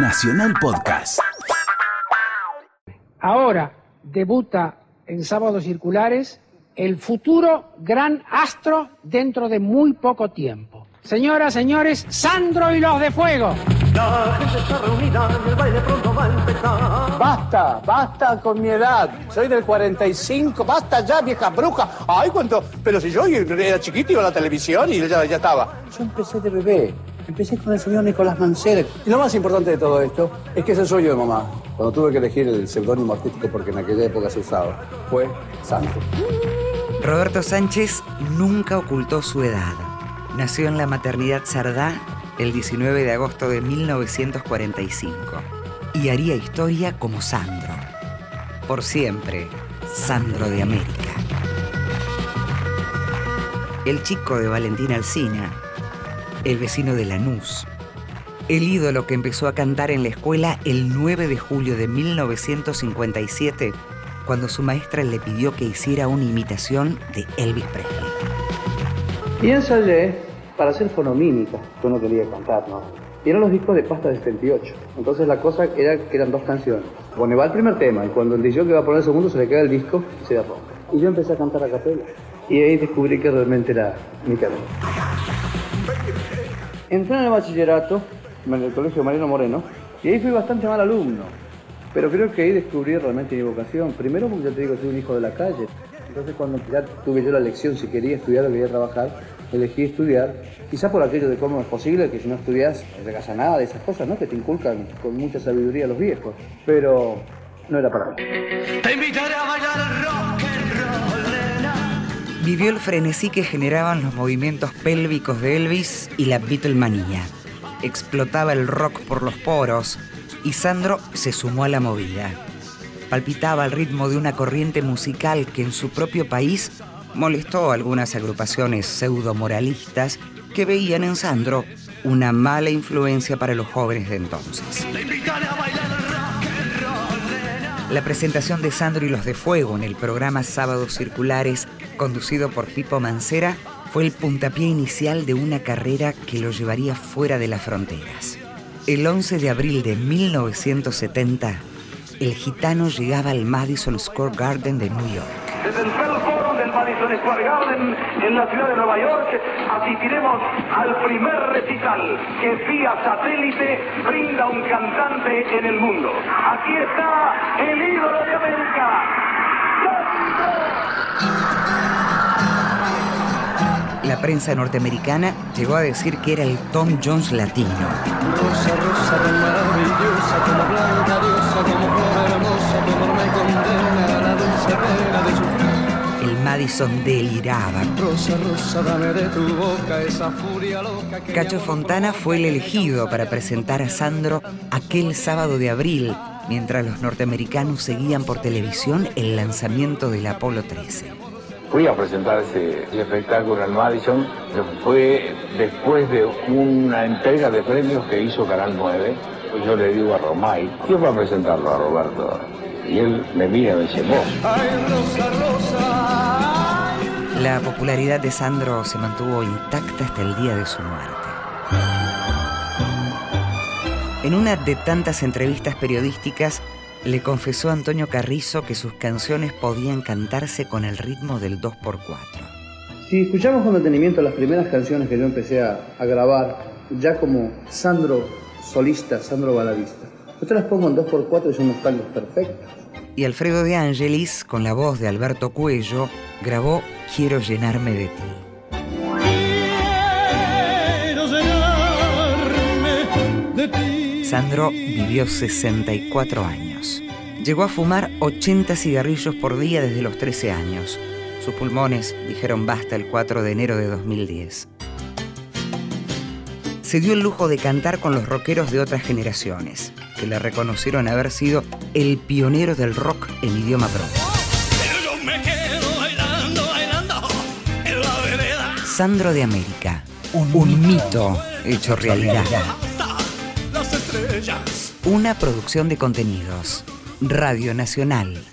Nacional Podcast. Ahora debuta en Sábados Circulares el futuro gran astro dentro de muy poco tiempo. Señoras, señores, Sandro y los de Fuego. La gente está reunida y el baile pronto va a empezar. Basta, basta con mi edad. Soy del 45. Basta ya, vieja bruja. Ay, cuánto. Pero si yo era chiquito, iba a la televisión y ya, ya estaba. Yo empecé de bebé. Empecé con el señor Nicolás Mancera. Y lo más importante de todo esto es que es el sueño de mamá. Cuando tuve que elegir el seudónimo artístico porque en aquella época se usaba, fue Santo. Roberto Sánchez nunca ocultó su edad. Nació en la maternidad Sardá el 19 de agosto de 1945 y haría historia como Sandro. Por siempre, Sandro de América. El chico de Valentín Alsina, el vecino de Lanús, el ídolo que empezó a cantar en la escuela el 9 de julio de 1957, cuando su maestra le pidió que hiciera una imitación de Elvis Presley. Y ensayé para hacer fonomímica. Yo no quería cantar, ¿no? Y eran los discos de pasta de 78. Entonces la cosa era que eran dos canciones. Bueno, va el primer tema y cuando el DJ que va a poner el segundo se le queda el disco se rompe. Y yo empecé a cantar a capela. Y ahí descubrí que realmente era mi camino. Entré en el bachillerato, en el colegio Mariano Moreno, y ahí fui bastante mal alumno. Pero creo que ahí descubrí realmente mi vocación. Primero porque ya te digo, soy un hijo de la calle. Entonces cuando ya tuve yo la elección si quería estudiar o quería trabajar, elegí estudiar, quizá por aquello de cómo es posible que si no estudias no llegas a nada de esas cosas, ¿no? Que te inculcan con mucha sabiduría los viejos. Pero no era para mí. Te invitaré a bailar Vivió el frenesí que generaban los movimientos pélvicos de Elvis y la Beatlemanía. Explotaba el rock por los poros y Sandro se sumó a la movida. Palpitaba al ritmo de una corriente musical que en su propio país molestó a algunas agrupaciones pseudo-moralistas que veían en Sandro una mala influencia para los jóvenes de entonces. La presentación de Sandro y los de Fuego en el programa Sábados Circulares, conducido por Pipo Mancera, fue el puntapié inicial de una carrera que lo llevaría fuera de las fronteras. El 11 de abril de 1970, el gitano llegaba al Madison Square Garden de New York. Desde el Forum del Madison Square Garden en la ciudad de Nueva York asistiremos al primer recital que vía satélite brinda un cantante en el mundo. Aquí está el ídolo de América. La prensa norteamericana llegó a decir que era el Tom Jones latino. Rosa, rosa, tan maravillosa, como blanca diosa, como flor hermosa, tu amor me condena a la dulce pena de sufrir. El Madison deliraba. Rosa, rosa, dame de tu boca esa furia loca que Cacho Fontana fue el elegido para presentar a Sandro aquel sábado de abril, mientras los norteamericanos seguían por televisión el lanzamiento del Apolo 13. Fui a presentar ese, ese espectáculo en Madison, que fue después de una entrega de premios que hizo Canal 9. Pues yo le digo a Romay, ¿quién va a presentarlo a Roberto? Y él me mira y me dice, vos. La popularidad de Sandro se mantuvo intacta hasta el día de su muerte. En una de tantas entrevistas periodísticas, le confesó a Antonio Carrizo que sus canciones podían cantarse con el ritmo del 2x4. Si escuchamos con detenimiento las primeras canciones que yo empecé a, a grabar, ya como Sandro solista, Sandro baladista, yo te las pongo en 2x4 y son unos tangos perfectos. Y Alfredo de Angelis, con la voz de Alberto Cuello, grabó Quiero llenarme de ti. quiero llenarme de ti. Sandro vivió 64 años. Llegó a fumar 80 cigarrillos por día desde los 13 años. Sus pulmones dijeron basta el 4 de enero de 2010. Se dio el lujo de cantar con los rockeros de otras generaciones, que le reconocieron haber sido el pionero del rock en idioma propio. Pero yo me quedo bailando, bailando en la vereda. Sandro de América, un, mito hecho realidad. Las. Una producción de contenidos. Radio Nacional,